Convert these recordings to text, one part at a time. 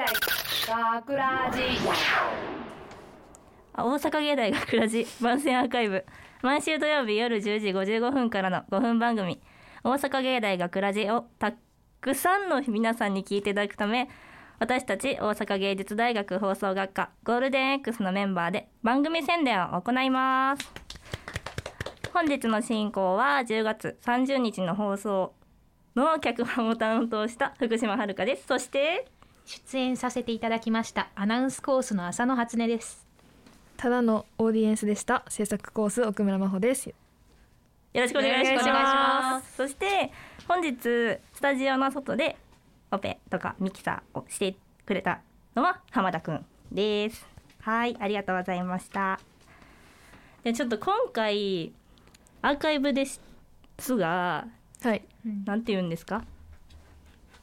大学ラジ。大阪芸大学ラジ。番宣アーカイブ。毎週土曜日夜10時55分からの5分番組「大阪芸大学ラジをたくさんの皆さんに聞いていただくため私たち大阪芸術大学放送学科ゴールデン X のメンバーで番組宣伝を行います。本日の進行は10月30日の放送の脚本を担当した福島遥です。そして出演させていただきましたアナウンスコースの浅野初音です。ただのオーディエンスでした。制作コース奥村真帆です。よろしくお願いします。そして本日スタジオの外でオペとかミキサーをしてくれたのは浜田くんです。はいありがとうございました。でちょっと今回アーカイブですがはい。なんて言うんですか？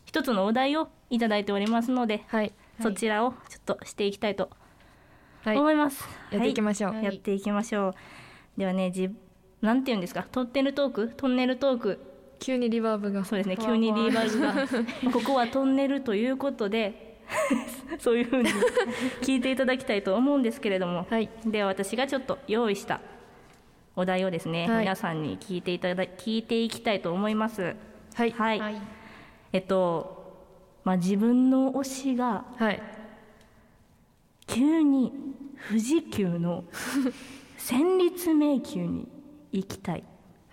一つのお題をいただいておりますので、はい。そちらをちょっとしていきたいとはい。思います、やっていきましょう、はい。やっていきましょう。ではねじなんて言うんですか？トンネルトーク？トンネルトーク。急にリバーブが。そうですね。急にリーバーグが。ここはトンネルということで そういうふうに聞いていただきたいと思うんですけれども、はい。では私がちょっと用意したお題をですね、はい。皆さんに聞いていただ聞いていきたいと思います。はい。はい、はい。えっとまあ自分の推しがはい。急に富士急の 戦慄迷宮に行きたい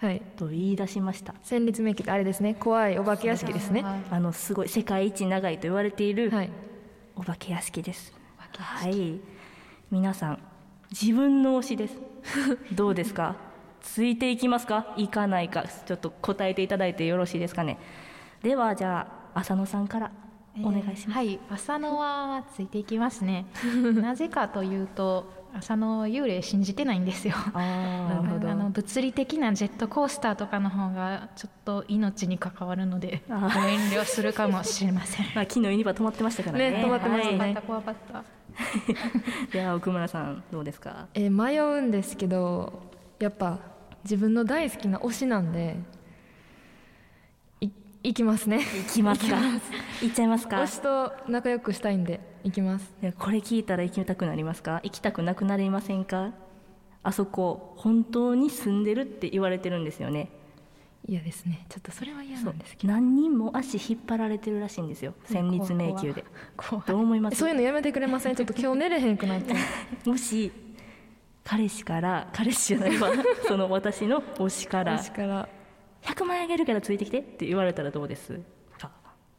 はい。と言い出しました。戦慄迷宮ってあれですね。怖いお化け屋敷ですね。はいあのすごい世界一長いと言われているはい。お化け屋敷です。はい。皆さん自分の推しです。どうですか？ついていきますか？行かないか？ちょっと答えていただいてよろしいですかね？ではじゃあ浅野さんからお願いします、えーはい浅野はついていきますね。なぜかというと浅野は幽霊信じてないんですよ。あなるほど。あの物理的なジェットコースターとかの方がちょっと命に関わるのでご遠慮するかもしれません。まあ、昨日ユニバ止まってましたからね。ね止まってましたね。はい。怖かった怖かったでは 奥村さんどうですか？えー迷うんですけどやっぱ自分の大好きな推しなんでい行きますね。行きますか？行っちゃいますか？推しと仲良くしたいんで行きます。これ聞いたら行きたくなりますか？行きたくなくなりませんか？あそこ本当に住んでるって言われてるんですよね。嫌ですね。ちょっとそれは嫌そうんなですけ何人も足引っ張られてるらしいんですよ。戦慄迷宮で。怖い。どう思います？どそういうのやめてくれません？ちょっと今日寝れへんくなっちゃう。もし彼氏から彼氏じゃないわ。その私の推しから。推しから100万円あげるからついてきてって言われたらどうです？か。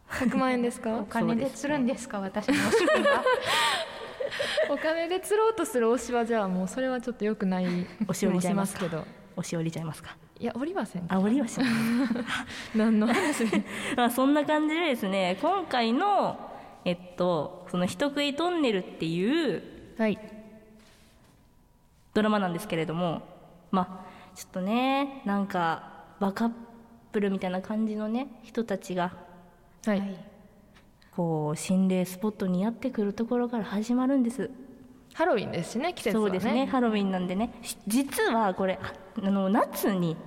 100万円ですか？お金で釣るんですか私のお仕事がお金で釣ろうとする推しはじゃあもうそれはちょっと良くない 推し降りちゃいますけど。押し降りちゃいますか？いや降りません。あ降りはしない何の話？まあそんな感じでですね今回のえっとその人食いトンネルっていうはい。ドラマなんですけれどもまあちょっとねなんかバカップルみたいな感じのね人たちがはい、はい。こう心霊スポットにやってくるところから始まるんです。ハロウィンですしね季節はね。そうですねハロウィンなんでね。し実はこれあの夏に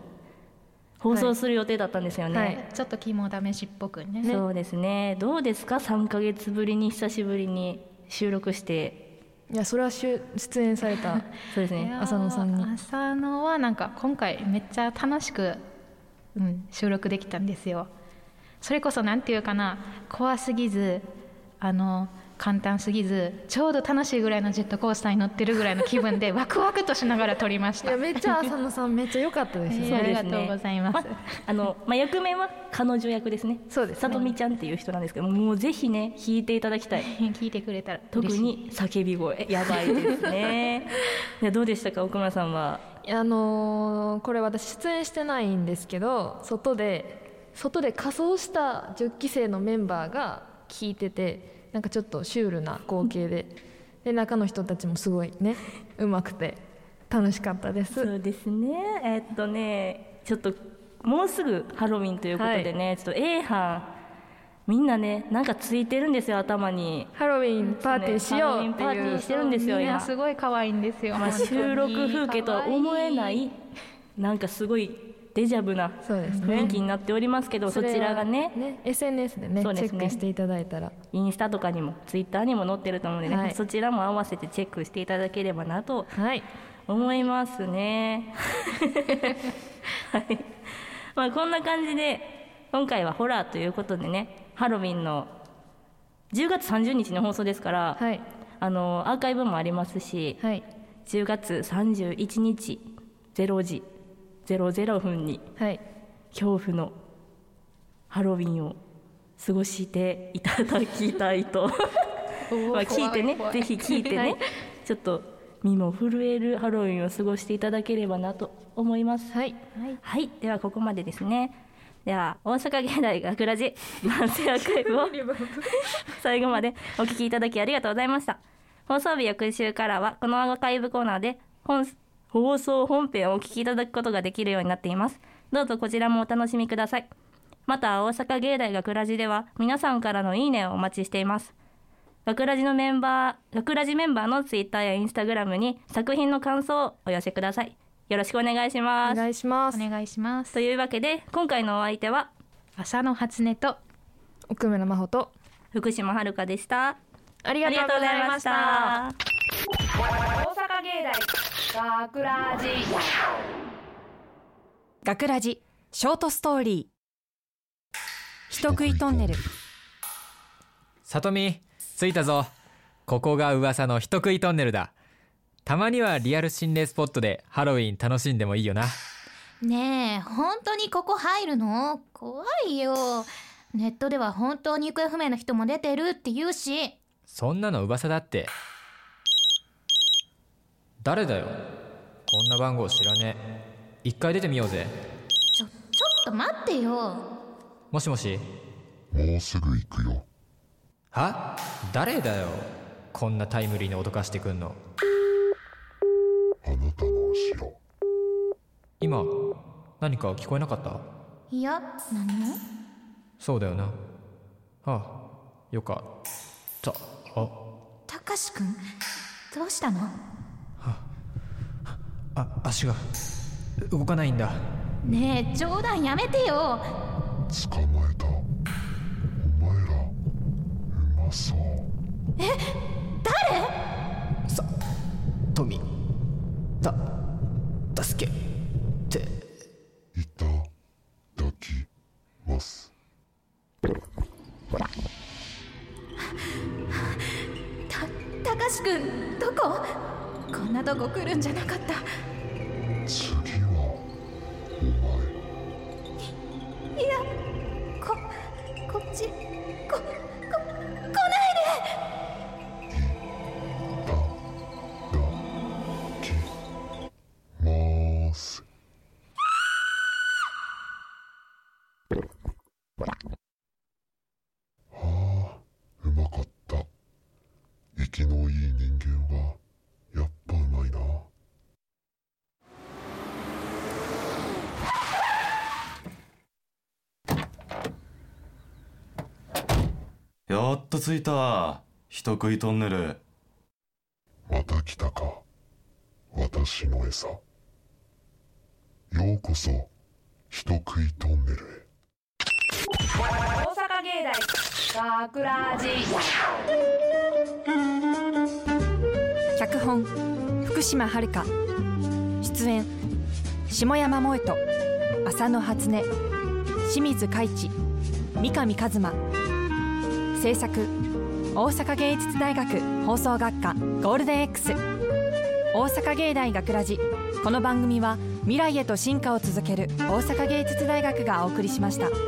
放送する予定だったんですよね、はい。ちょっと肝試しっぽくね。そうですね。どうですか？3ヶ月ぶりに久しぶりに収録して。いやそれは出演された そうですね。浅野さんに。浅野はなんか今回めっちゃ楽しく、うん、収録できたんですよ。それこそなんていうかな怖すぎずあの簡単すぎずちょうど楽しいぐらいのジェットコースターに乗ってるぐらいの気分で ワクワクとしながら撮りました。いやめっちゃ浅野さんめっちゃ良かったですよ。えーありがとうございます。ああの、まあ、役名は彼女役ですね。そうですさとみちゃんっていう人なんですけどもうぜひね弾いていただきたい。聞いてくれたら特嬉しい。に叫び声。やばいですね。いやどうでしたか？奥村さんはあのーこれ私出演してないんですけど外で外で仮装した10期生のメンバーが聞いててなんかちょっとシュールな光景でで中の人たちもすごいねうまくて楽しかったです。そうですね。えっとねちょっともうすぐハロウィンということでね、ちょっと A 班みんなねなんかついてるんですよ頭に。ハロウィンパーティーしようハロウィンパーティーしてるんですよ今みんなすごい可愛いんですよ、まあ、収録風景とは思えないなんかすごいデジャブな雰囲気になっておりますけどそちらがね。ね SNS でねチェックしていただいたら。インスタとかにもツイッターにも載ってると思うのでね、はい。そちらも合わせてチェックしていただければなとはい。思いますね。はい。まあこんな感じで今回はホラーということでね、ハロウィンの10月30日の放送ですから、はい。あのアーカイブもありますし、はい。10月31日0時00分にはい。恐怖のハロウィンを過ごしていただきたいと。まあ聞いてねぜひ聞いてね、はい。ちょっと身も震えるハロウィンを過ごしていただければなと思います。はい。はい。ではここまでですねでは大阪芸大学ラジ慢性アーカイブを 最後までお聞きいただきありがとうございました。放送日翌週からはこのアーカイブコーナーで本放送本編をお聞きいただくことができるようになっています。どうぞこちらもお楽しみください。また大阪芸大学ラジでは皆さんからのいいねをお待ちしています。学ラジのメンバー学ラジメンバーのツイッターやインスタグラムに作品の感想をお寄せくださいよろしくお願いします。お願いします。お願いします。というわけで今回のお相手は朝の初音と奥村真帆と福島遥でした。ありありがとうございました。大阪芸大学ラジ学ラジショートストーリー。人食いトンネル。さとみ着いたぞ。ここが噂の人食いトンネルだたまにはリアル心霊スポットでハロウィン楽しんでもいいよな。ねえ本当にここ入るの？怖いよ。ネットでは本当に行方不明の人も出てるって言うし。そんなの噂だって。誰だよ？こんな番号知らねえ。一回出てみようぜ。ちょちょっと待ってよ。もしもし？もうすぐ行くよ。は？誰だよ？こんなタイムリーに脅かしてくんの。あなたの後ろ。今何か聞こえなかった？いや何？もそうだよな。ああよかった。あたかしくんどうしたの？あ足が動かないんだ。ねえ冗談やめてよ。捕まえた。お前らうまそう。さたたかしくどこ？こんなとこ来るんじゃなかった。やっと着いた。人食いトンネル。また来たか。私の餌。ようこそ人食いトンネルへ。大阪芸大学ラジ脚本福島遥。出演下山萌人浅野初音清水海知三上一馬制作大阪芸術大学放送学科ゴールデン X 大阪芸大学ラジこの番組は未来へと進化を続ける大阪芸術大学がお送りしました。